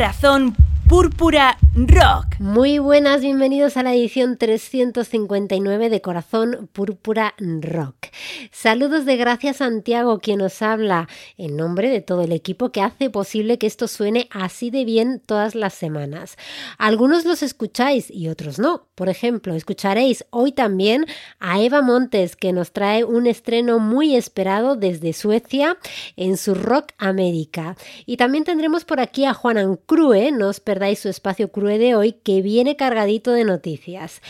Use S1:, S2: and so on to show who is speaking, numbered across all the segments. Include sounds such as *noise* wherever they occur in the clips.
S1: Corazón Púrpura Rock.
S2: Muy buenas, bienvenidos a la edición 359 de Corazón Púrpura Rock. Saludos de Gracias Santiago, quien nos habla en nombre de todo el equipo que hace posible que esto suene así de bien todas las semanas. Algunos los escucháis y otros no. Por ejemplo, escucharéis hoy también a Eva Montes, que nos trae un estreno muy esperado desde Suecia en su Rock América. Y también tendremos por aquí a Juan Crue, no os perdáis su espacio Crue de hoy, que viene cargadito de noticias.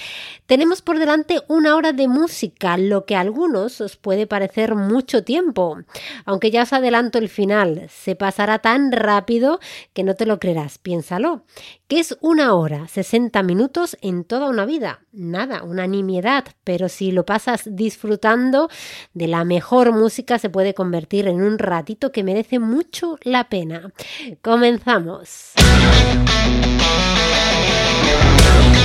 S2: Tenemos por delante una hora de música, lo que a algunos os puede parecer mucho tiempo. Aunque ya os adelanto el final, se pasará tan rápido que no te lo creerás, piénsalo. ¿Qué es una hora? 60 minutos en toda una vida. Nada, una nimiedad, pero si lo pasas disfrutando de la mejor música se puede convertir en un ratito que merece mucho la pena. Comenzamos. Yeah.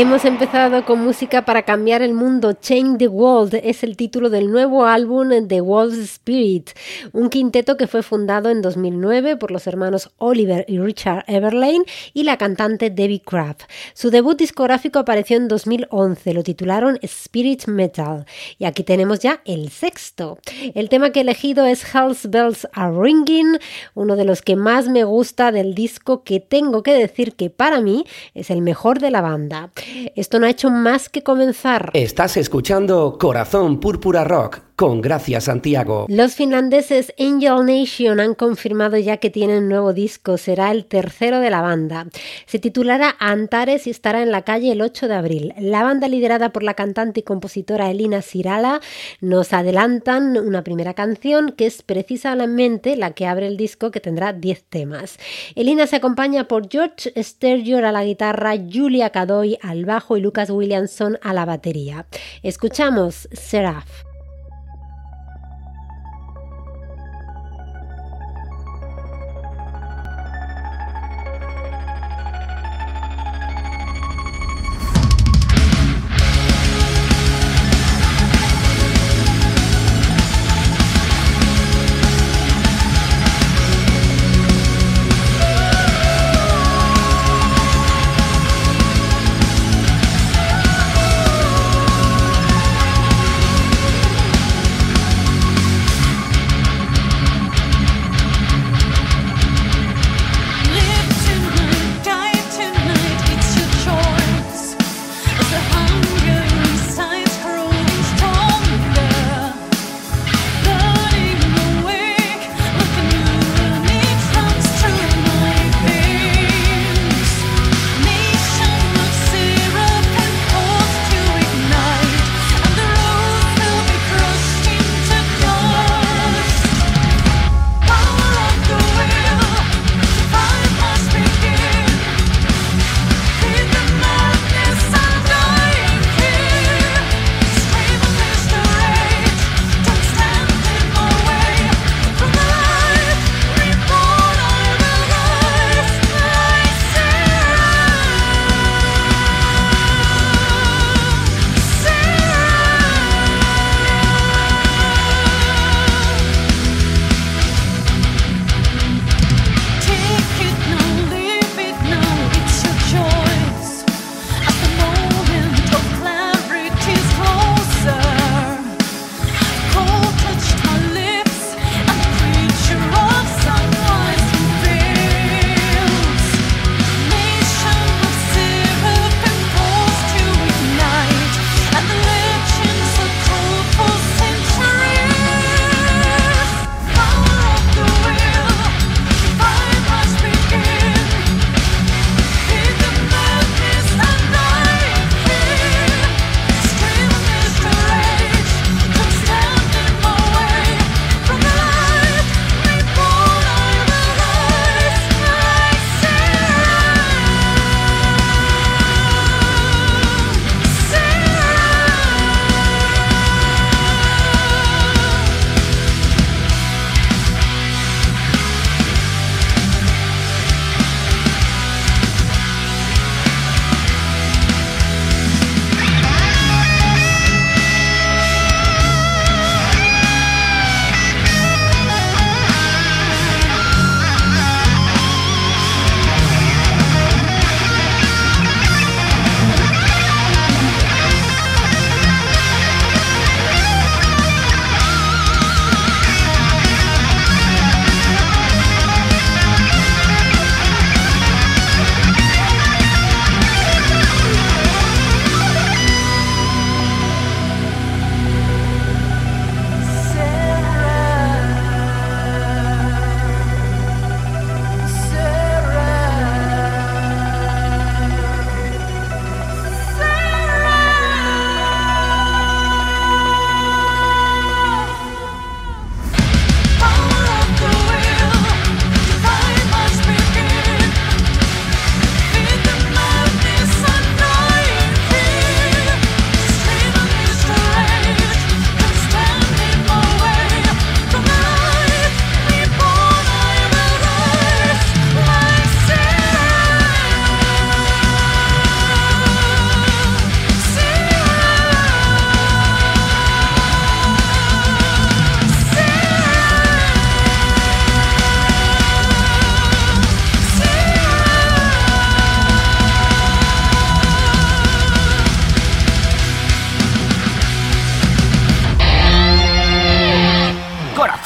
S2: Hemos empezado con música para cambiar el mundo. Change the World es el título del nuevo álbum The World's Spirit, un quinteto que fue fundado en 2009 por los hermanos Oliver y Richard Everlane y la cantante Debbie Craft. Su debut discográfico apareció en 2011, lo titularon Spirit Metal. Y aquí tenemos ya el sexto. El tema que he elegido es Hell's Bells Are Ringing, uno de los que más me gusta del disco que tengo que decir que para mí es el mejor de la banda. Esto no ha hecho más que comenzar.
S3: Estás escuchando Corazón Púrpura Rock
S4: con Gracias Santiago.
S5: Los finlandeses Angel Nation han confirmado ya que tienen nuevo disco, será el tercero de la banda. Se titulará Antares y estará en la calle el 8 de abril. La banda liderada por la cantante y compositora Elina Sirala nos adelantan una primera canción que es precisamente la que abre el disco que tendrá 10 temas. Elina se acompaña por George Sturgeon a la guitarra, Julia Cadoy al bajo y Lucas Williamson a la batería. Escuchamos Seraph.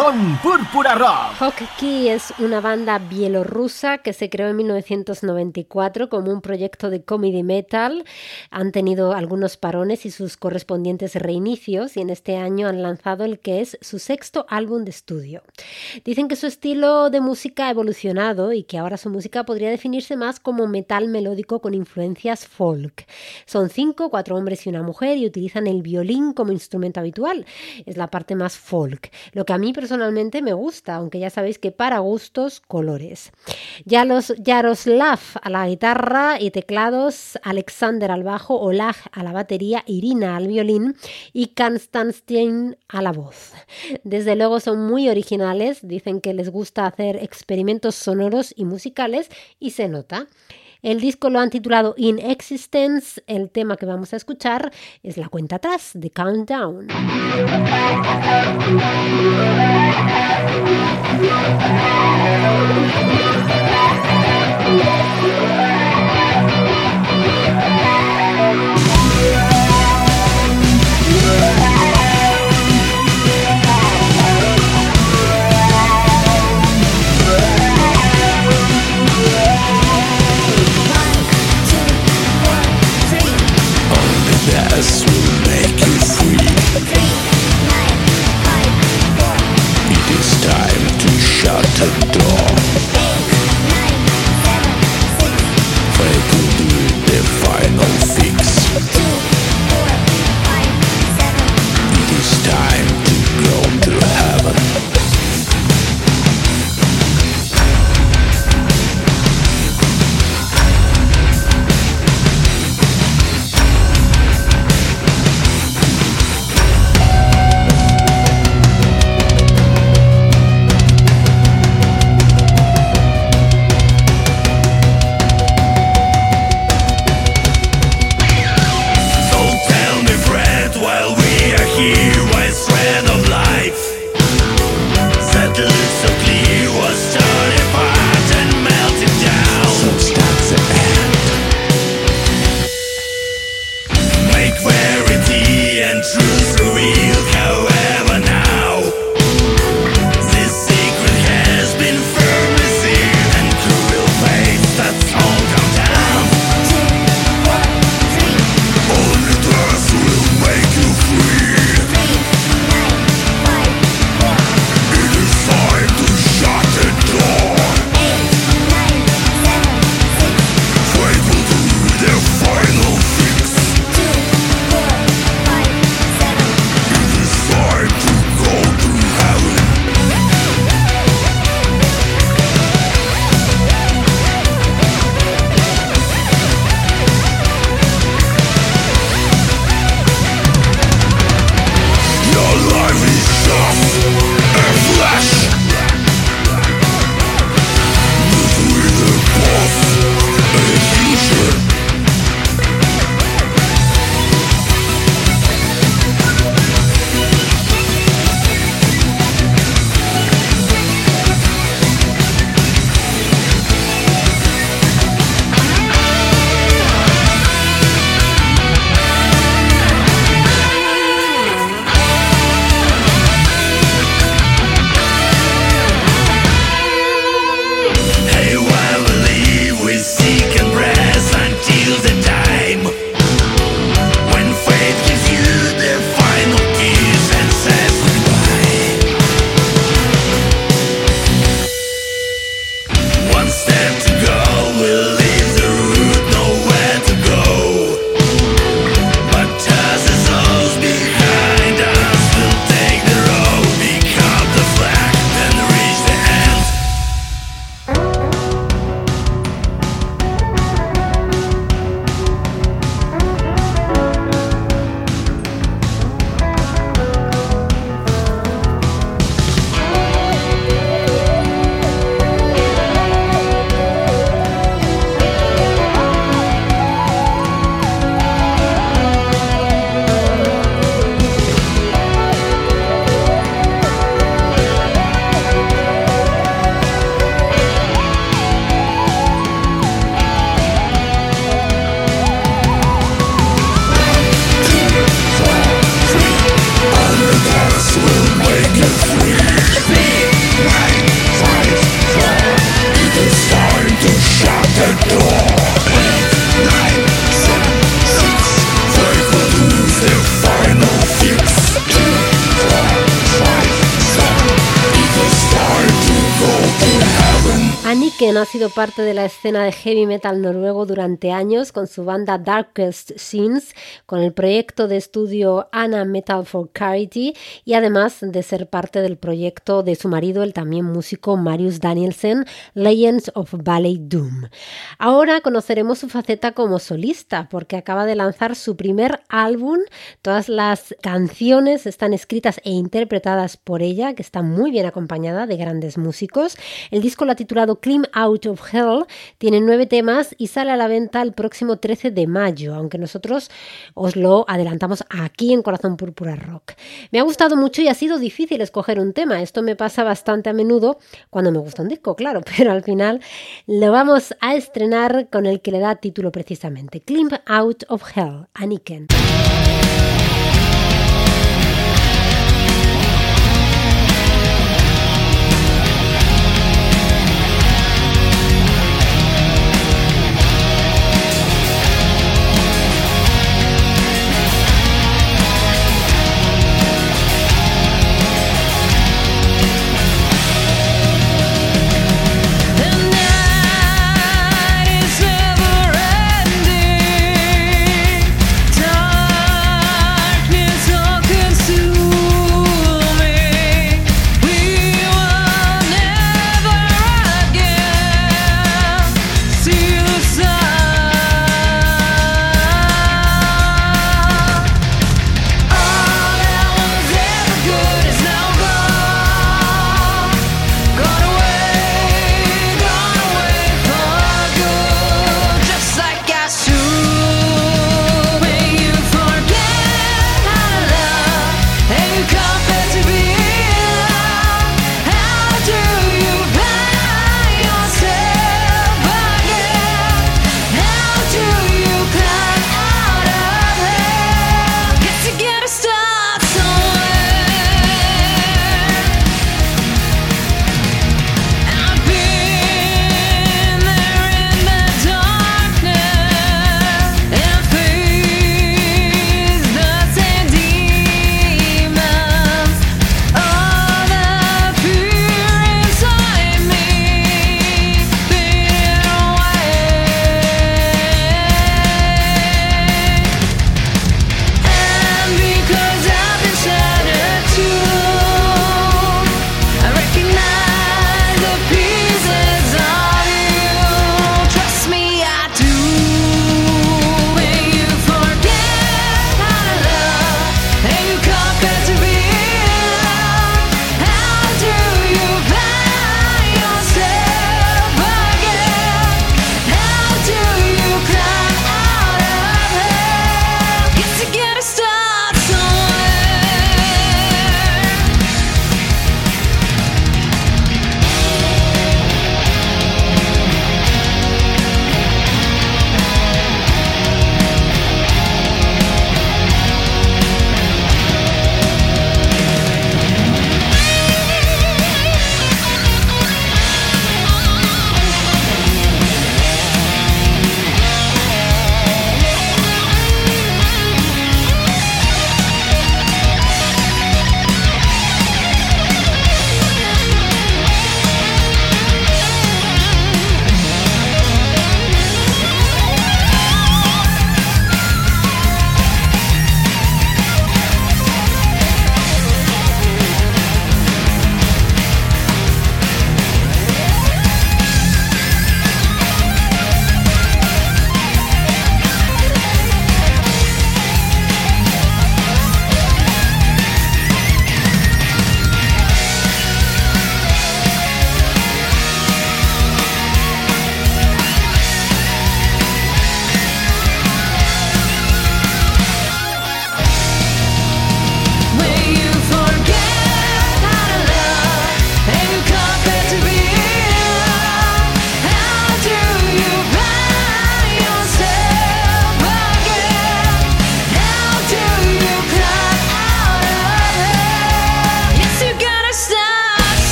S4: Corazón Púrpura Rock.
S5: Hockey es una banda bielorrusa que se creó en 1994 como un proyecto de comedy metal. Han tenido algunos parones y sus correspondientes reinicios y en este año han lanzado el que es su sexto álbum de estudio. Dicen que su estilo de música ha evolucionado y que ahora su música podría definirse más como metal melódico con influencias folk. Son cinco, cuatro hombres y una mujer y utilizan el violín como instrumento habitual. Es la parte más folk. Lo a mí personalmente me gusta, aunque ya sabéis que para gustos, colores. Ya los Yaroslav a la guitarra y teclados, Alexander al bajo, Olag a la batería, Irina al violín y Konstantin a la voz. Desde luego son muy originales, dicen que les gusta hacer experimentos sonoros y musicales y se nota. El disco lo han titulado In Existence. El tema que vamos a escuchar es la cuenta atrás de Countdown.
S6: Will make you free. It is time to shut the door.
S5: Parte de la escena de heavy metal noruego durante años con su banda Darkest Scenes, con el proyecto de estudio Anna Metal for Charity y además de ser parte del proyecto de su marido, el también músico Marius Danielsen, Legends of Ballet Doom. Ahora conoceremos su faceta como solista porque acaba de lanzar su primer álbum. Todas las canciones están escritas e interpretadas por ella, que está muy bien acompañada de grandes músicos. El disco lo ha titulado Climb Out of Hell, tiene nueve temas y sale a la venta el próximo 13 de mayo, aunque nosotros os lo adelantamos aquí en Corazón Púrpura Rock. Me ha gustado mucho y ha sido difícil escoger un tema. Esto me pasa bastante a menudo cuando me gusta un disco, claro, *laughs* pero al final lo vamos a estrenar con el que le da título precisamente, Climb Out of Hell, Aniken.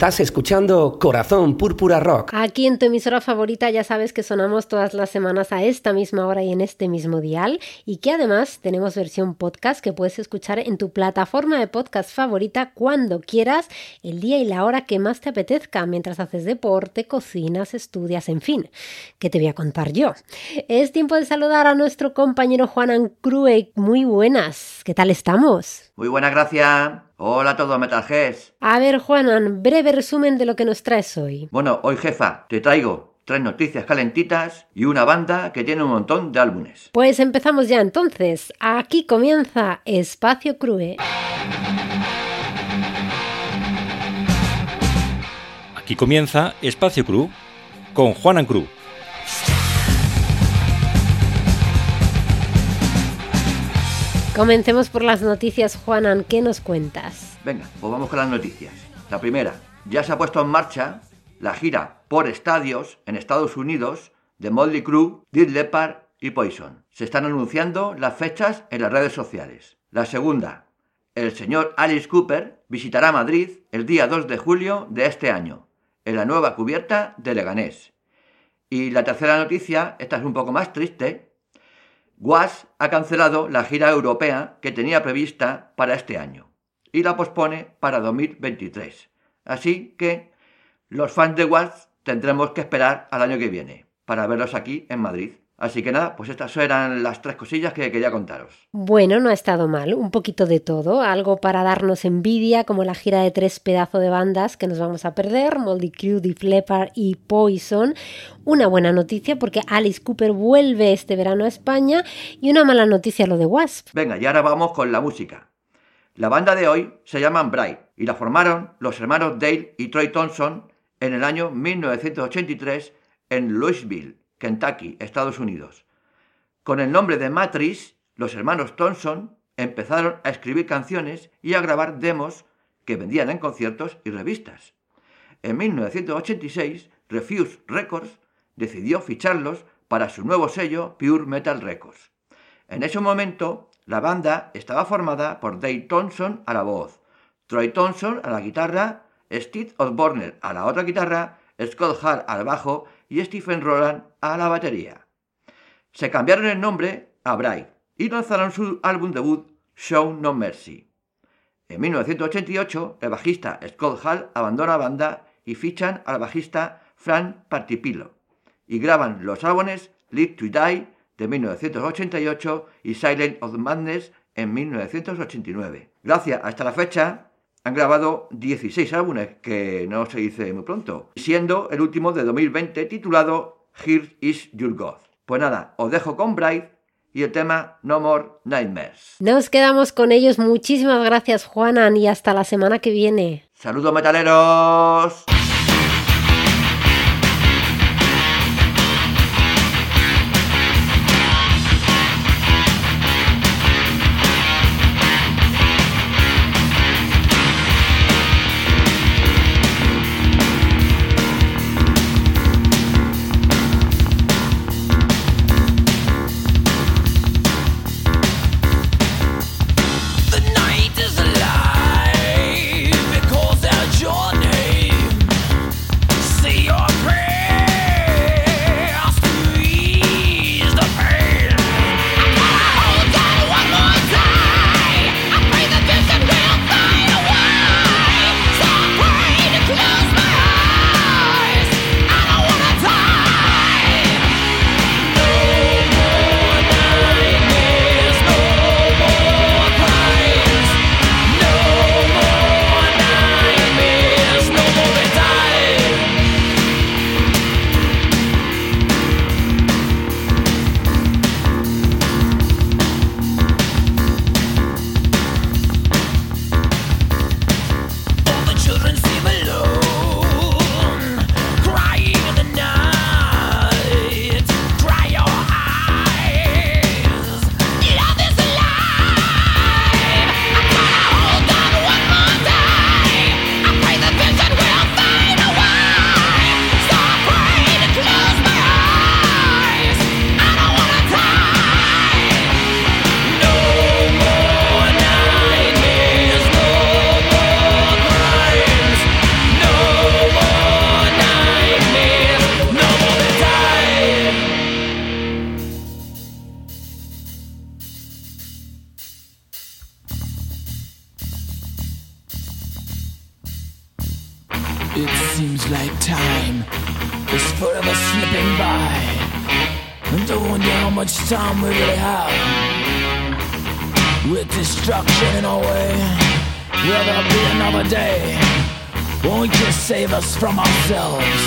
S4: Estás escuchando Corazón Púrpura Rock.
S5: Aquí en tu emisora favorita ya sabes que sonamos todas las semanas a esta misma hora y en este mismo dial y que además tenemos versión podcast que puedes escuchar en tu plataforma de podcast favorita cuando quieras, el día y la hora que más te apetezca, mientras haces deporte, cocinas, estudias, en fin. ¿Qué te voy a contar yo? Es tiempo de saludar a nuestro compañero Juan Ancrue. Muy buenas, ¿qué tal estamos?
S7: Muy buenas, gracias. Hola a todos, Metalheads.
S5: A ver, Juanan, breve resumen de lo que nos traes hoy.
S7: Bueno, hoy, jefa, te traigo tres noticias calentitas y una banda que tiene un montón de álbumes.
S5: Pues empezamos ya entonces. Aquí comienza Espacio Crue.
S8: Aquí comienza Espacio Cru con Juanan Cru.
S5: Comencemos por las noticias, Juanan. ¿Qué nos cuentas?
S7: Venga, pues vamos con las noticias. La primera, ya se ha puesto en marcha la gira por estadios en Estados Unidos de Motley Crue, Dead Leppard y Poison. Se están anunciando las fechas en las redes sociales. La segunda, el señor Alice Cooper visitará Madrid el día 2 de julio de este año, en la nueva cubierta de Leganés. Y la tercera noticia, esta es un poco más triste, Was ha cancelado la gira europea que tenía prevista para este año y la pospone para 2023. Así que los fans de Was tendremos que esperar al año que viene para verlos aquí en Madrid. Así que nada, pues estas eran las tres cosillas que quería contaros.
S5: Bueno, no ha estado mal, un poquito de todo, algo para darnos envidia, como la gira de tres pedazos de bandas que nos vamos a perder, Moldy Crew, Deep Leppard y Poison. Una buena noticia porque Alice Cooper vuelve este verano a España y una mala noticia lo de Wasp.
S7: Venga, y ahora vamos con la música. La banda de hoy se llama Bright y la formaron los hermanos Dale y Troy Thompson en el año 1983 en Louisville, Kentucky, Estados Unidos. Con el nombre de Matrix, los hermanos Thompson empezaron a escribir canciones y a grabar demos que vendían en conciertos y revistas. En 1986, Refuse Records decidió ficharlos para su nuevo sello Pure Metal Records. En ese momento, la banda estaba formada por Dave Thompson a la voz, Troy Thompson a la guitarra, Steve Osborne a la otra guitarra, Scott Hart al bajo y Stephen Roland a la batería. Se cambiaron el nombre a Bright y lanzaron su álbum debut Show No Mercy. En 1988, el bajista Scott Hall abandona la banda y fichan al bajista Frank Partipilo y graban los álbumes Live to Die de 1988 y Silent of Madness en 1989. Gracias hasta la fecha han grabado 16 álbumes, que no se dice muy pronto, siendo el último de 2020 titulado Here is Your God. Pues nada, os dejo con Bright y el tema No More Nightmares.
S5: Nos quedamos con ellos. Muchísimas gracias, Juanan, y hasta la semana que viene.
S7: ¡Saludos metaleros!
S9: From ourselves?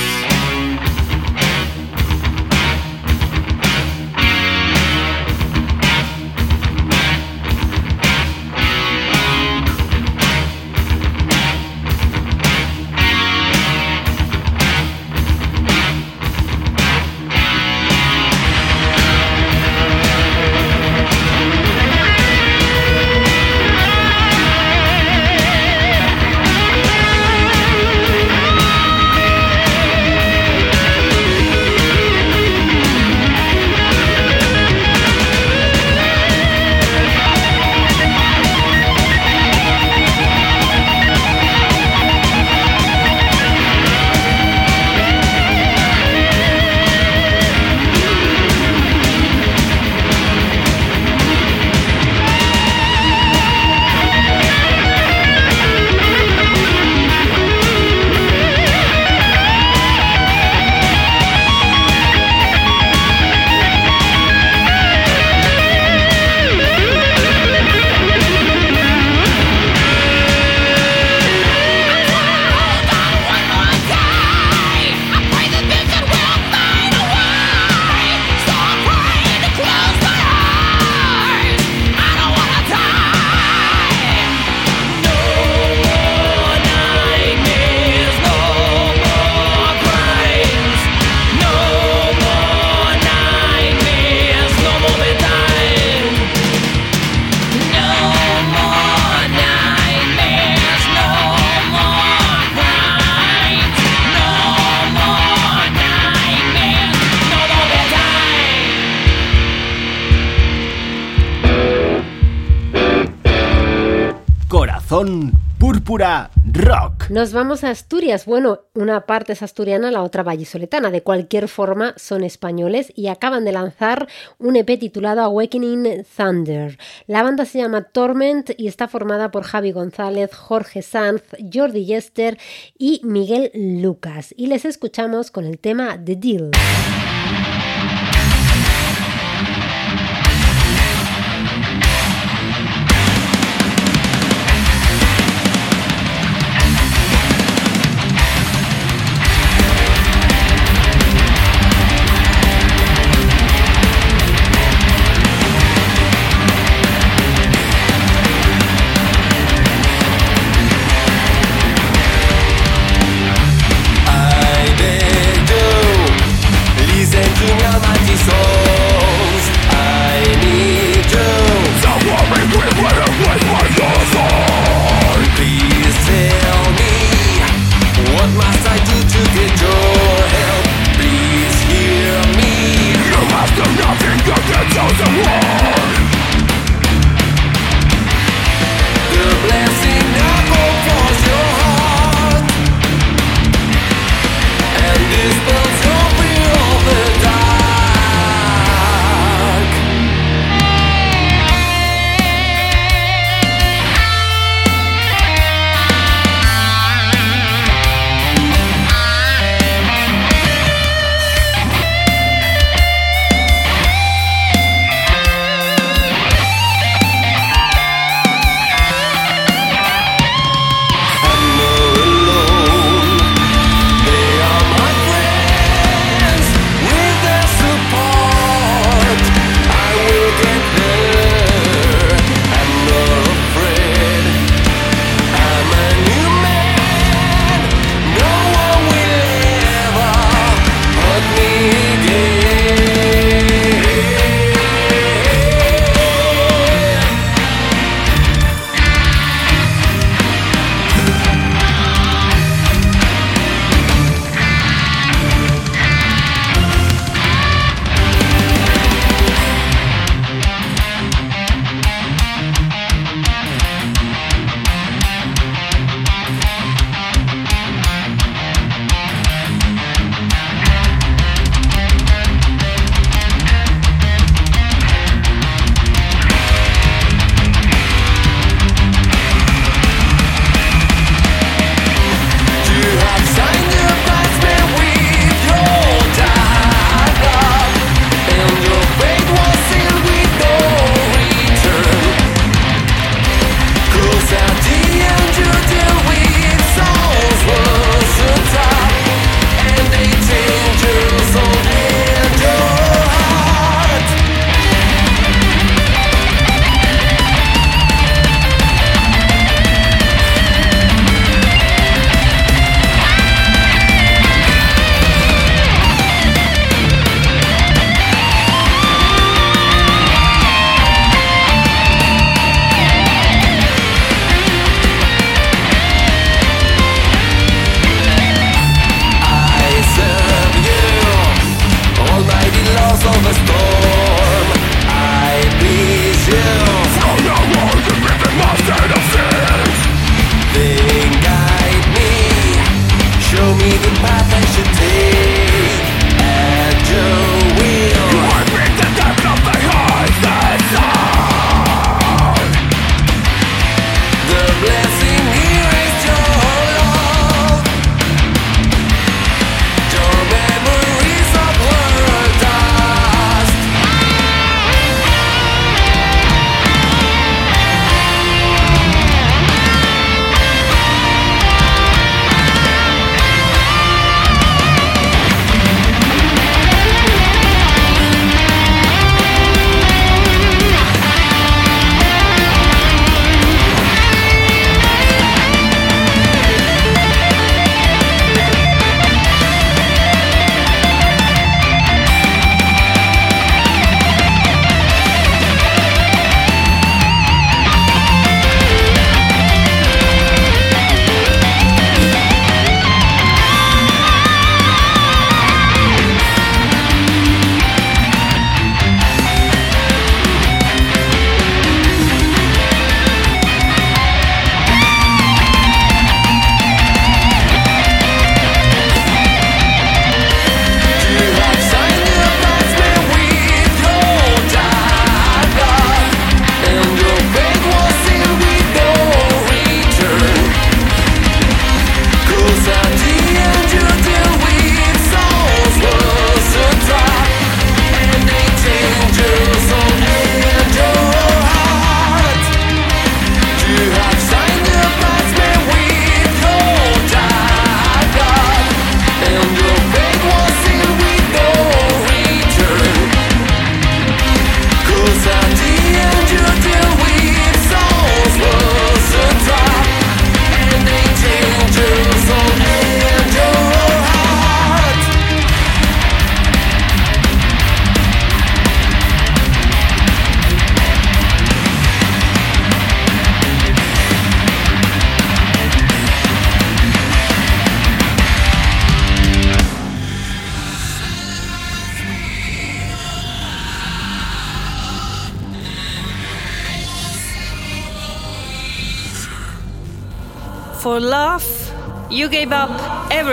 S10: Rock.
S5: Nos vamos a Asturias. Bueno, una parte es asturiana, la otra vallisoletana. De cualquier forma, son españoles y acaban de lanzar un EP titulado Awakening Thunder. La banda se llama Torment y está formada por Javi González, Jorge Sanz, Jordi Yester y Miguel Lucas. Y les escuchamos con el tema The Deal.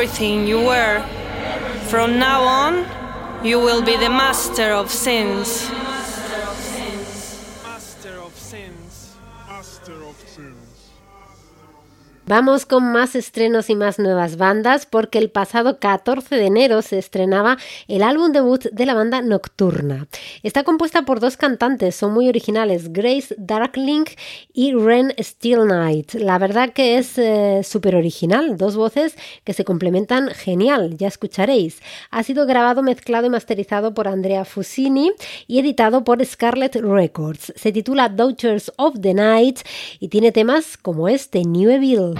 S10: Everything you were. From now on, you will be the master of sins.
S5: Vamos con más estrenos y más nuevas bandas porque el pasado 14 de enero se estrenaba el álbum debut de la banda Nocturna. Está compuesta por dos cantantes, son muy originales, Grace Darkling y Ren Steel Night. La verdad que es eh, súper original, dos voces que se complementan genial, ya escucharéis. Ha sido grabado, mezclado y masterizado por Andrea Fusini y editado por Scarlet Records. Se titula Daughters of the Night y tiene temas como este, New Evil.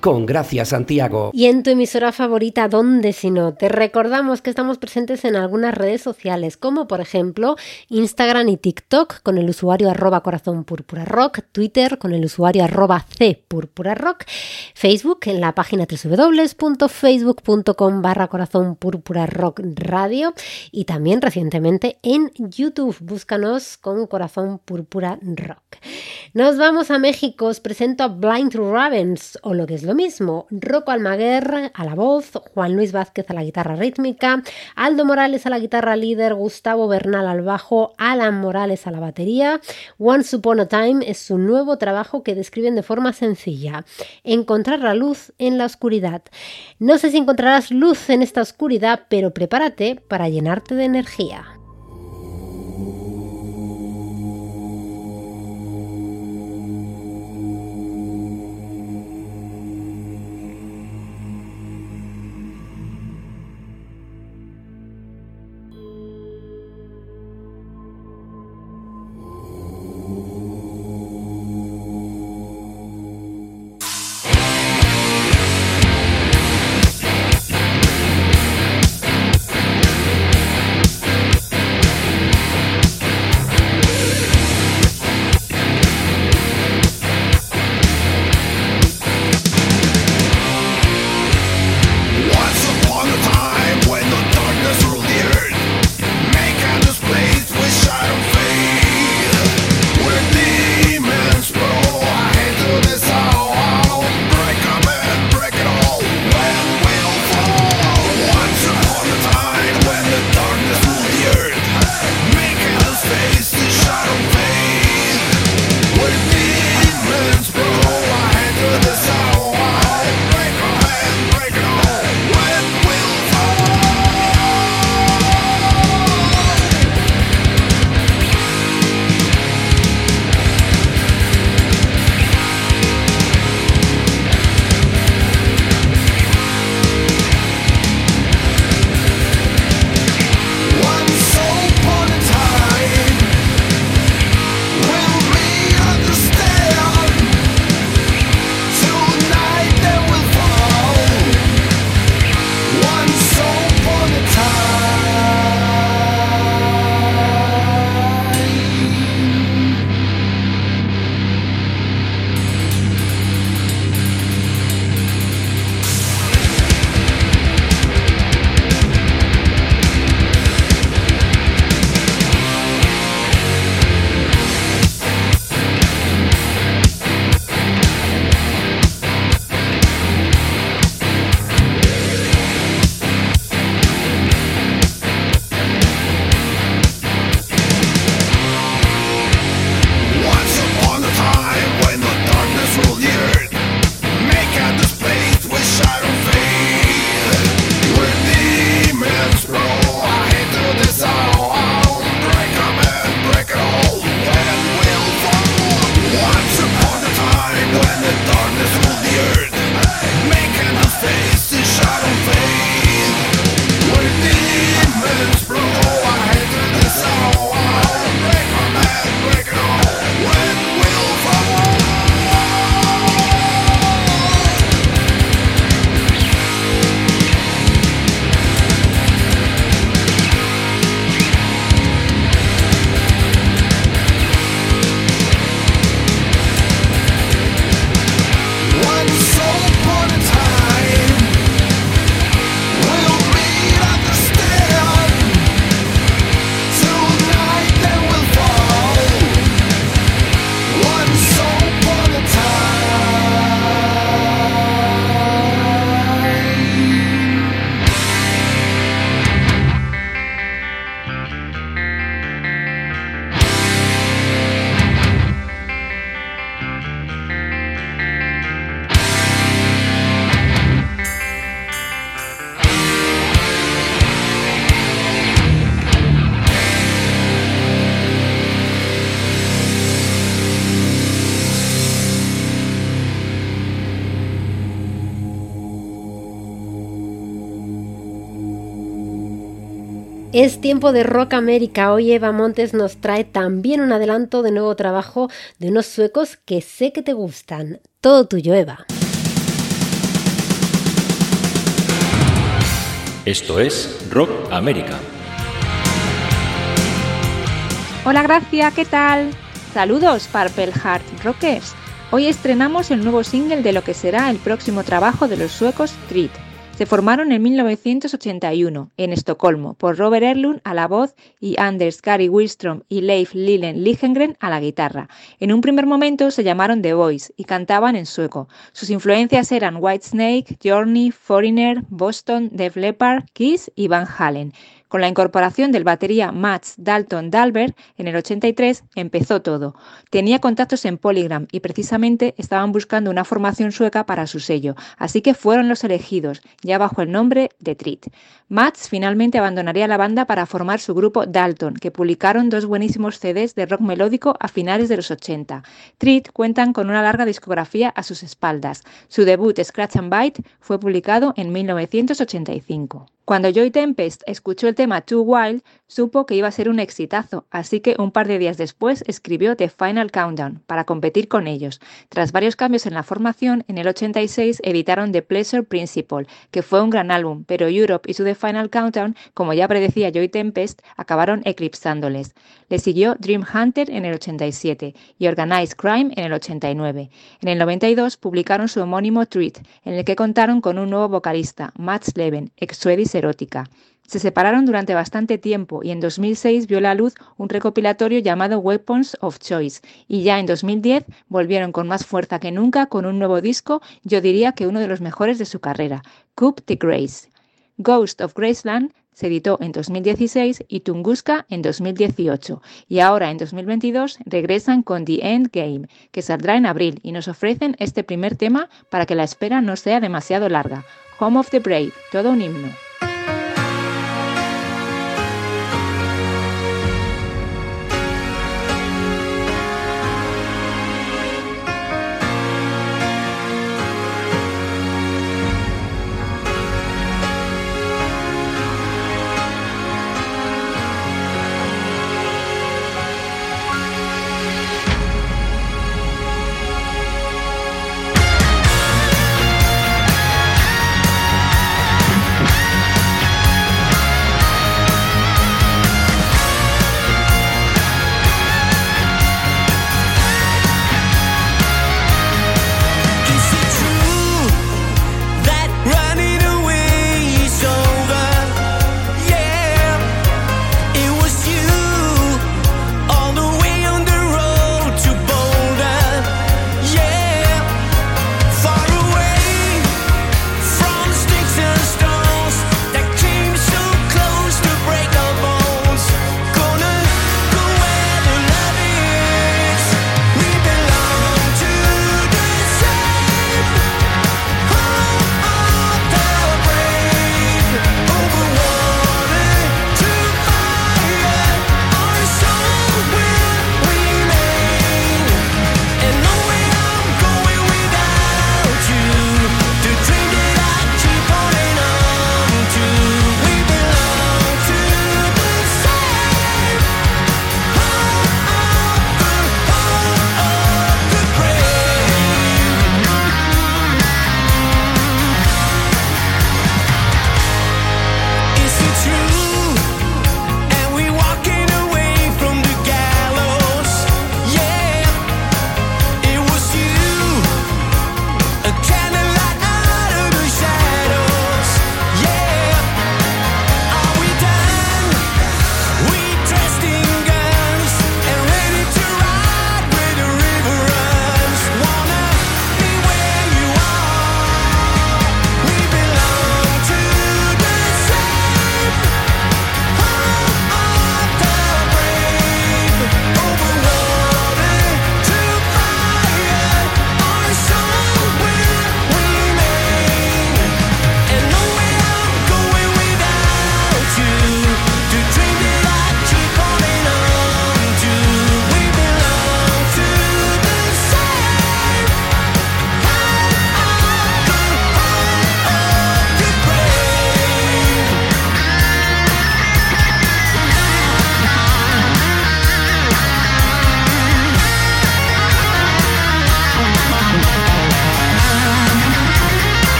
S3: con Gracia Santiago.
S11: Y en tu emisora favorita, ¿dónde si no? Te recordamos que estamos presentes en algunas redes sociales, como por ejemplo Instagram y TikTok con el usuario arroba corazón rock, Twitter con el usuario arroba c rock, Facebook en la página www.facebook.com barra corazón púrpura rock radio y también recientemente en YouTube. Búscanos con corazón púrpura rock. Nos vamos a México, os presento a Blind Ravens o lo que es lo mismo, Rocco Almaguer a la voz, Juan Luis Vázquez a la guitarra rítmica, Aldo Morales a la guitarra líder, Gustavo Bernal al bajo, Alan Morales a la batería. Once Upon a Time es su nuevo trabajo que describen de forma sencilla, encontrar la luz en la oscuridad. No sé si encontrarás luz en esta oscuridad, pero prepárate para llenarte de energía.
S5: Tiempo de Rock América. Hoy Eva Montes nos trae también un adelanto de nuevo trabajo de unos suecos que sé que te gustan. Todo tuyo, Eva.
S8: Esto es Rock América.
S12: Hola Gracia, ¿qué tal? Saludos Purple Heart Rockers. Hoy estrenamos el nuevo single de lo que será el próximo trabajo de los suecos Treat. Se formaron en 1981 en Estocolmo por Robert Erlund a la voz y Anders Gary Wilström y Leif Lillen Lichengren a la guitarra. En un primer momento se llamaron The Boys y cantaban en sueco. Sus influencias eran Whitesnake, Journey, Foreigner, Boston, Def Leppard, Kiss y Van Halen. Con la incorporación del batería Mats Dalton Dalbert en el 83 empezó todo. Tenía contactos en Polygram y precisamente estaban buscando una formación sueca para su sello, así que fueron los elegidos, ya bajo el nombre de Treat. Mats finalmente abandonaría la banda para formar su grupo Dalton, que publicaron dos buenísimos CDs de rock melódico a finales de los 80. Treat cuentan con una larga discografía a sus espaldas. Su debut Scratch and Bite fue publicado en 1985. Cuando Joy Tempest escuchó el tema Too Wild, supo que iba a ser un exitazo, así que un par de días después escribió The Final Countdown para competir con ellos. Tras varios cambios en la formación, en el 86 editaron The Pleasure Principle, que fue un gran álbum, pero Europe y su The Final Countdown, como ya predecía Joy Tempest, acabaron eclipsándoles. Le siguió Dream Hunter en el 87 y Organized Crime en el 89. En el 92 publicaron su homónimo Treat, en el que contaron con un nuevo vocalista, Matt Leven, ex Erótica. Se separaron durante bastante tiempo y en 2006 vio la luz un recopilatorio llamado Weapons of Choice y ya en 2010 volvieron con más fuerza que nunca con un nuevo disco, yo diría que uno de los mejores de su carrera, Coup de Grace. Ghost of Graceland se editó en 2016 y Tunguska en 2018 y ahora en 2022 regresan con The End Game, que saldrá en abril y nos ofrecen este primer tema para que la espera no sea demasiado larga. Home of the Brave, todo un himno.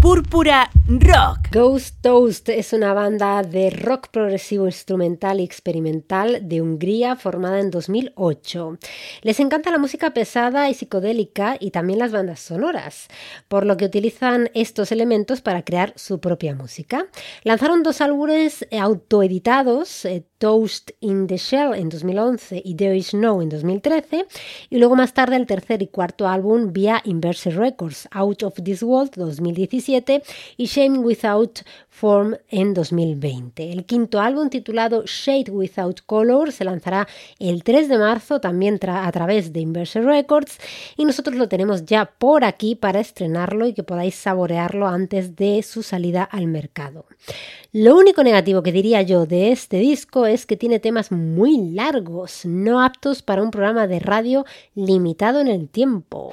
S1: Púrpura Rock.
S5: Ghost Toast es una banda de rock progresivo instrumental y experimental de Hungría formada en 2008. Les encanta la música pesada y psicodélica y también las bandas sonoras, por lo que utilizan estos elementos para crear su propia música. Lanzaron dos álbumes autoeditados, eh, Toast in the Shell en 2011 y There Is No en 2013, y luego más tarde el tercer y cuarto álbum vía Inverse Records, Out of This World 2017 y Shame Without Form en 2020. El quinto álbum titulado Shade Without Color se lanzará el 3 de marzo también a través de Inverse Records y nosotros lo tenemos ya por aquí para estrenarlo y que podáis saborearlo antes de su salida al mercado. Lo único negativo que diría yo de este disco es que tiene temas muy largos, no aptos para un programa de radio limitado en el tiempo.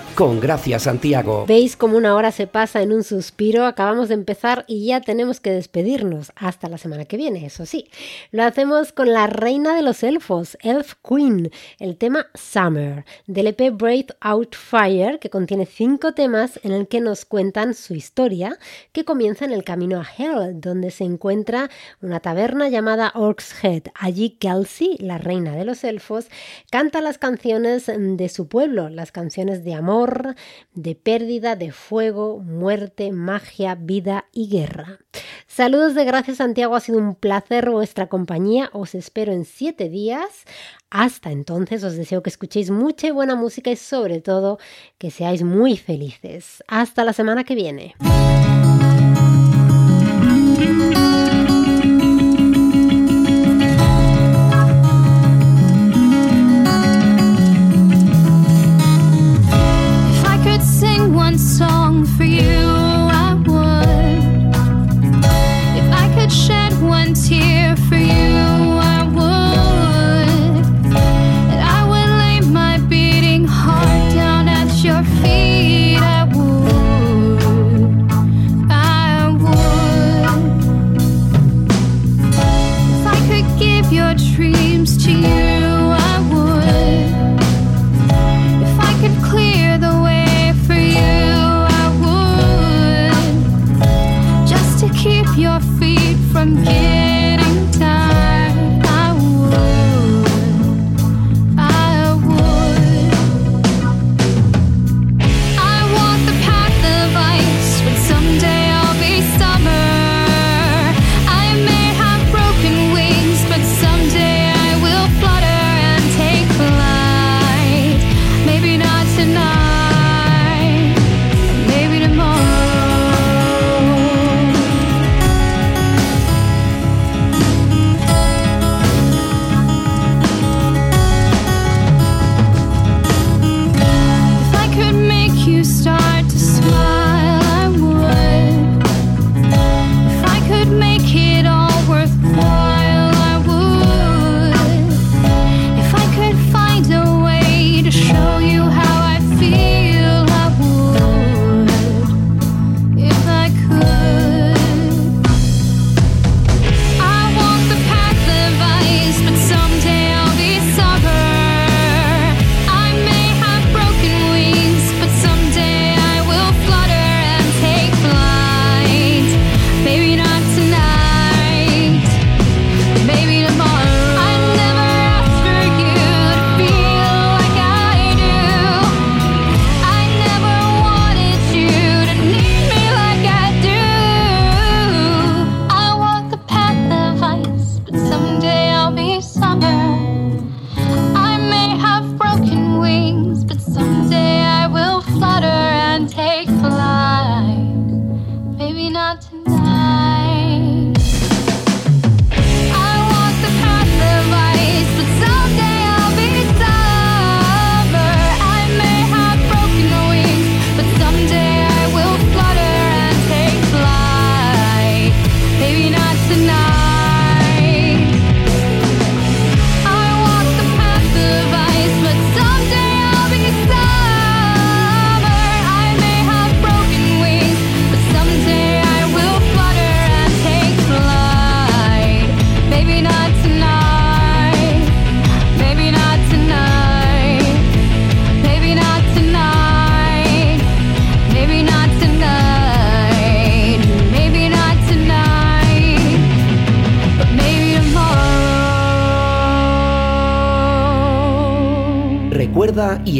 S4: con Gracia Santiago.
S5: Veis como una hora se pasa en un suspiro, acabamos de empezar y ya tenemos que despedirnos hasta la semana que viene, eso sí. Lo hacemos con la reina de los elfos, Elf Queen, el tema Summer, del EP Breath Out Fire, que contiene cinco temas en el que nos cuentan su historia, que comienza en el camino a Hell, donde se encuentra una taberna llamada Orc's Head. Allí Kelsey, la reina de los elfos, canta las canciones de su pueblo, las canciones de amor, de pérdida, de fuego, muerte, magia, vida y guerra. Saludos de gracias Santiago, ha sido un placer vuestra compañía, os espero en siete días. Hasta entonces os deseo que escuchéis mucha y buena música y sobre todo que seáis muy felices. Hasta la semana que viene.
S4: for you.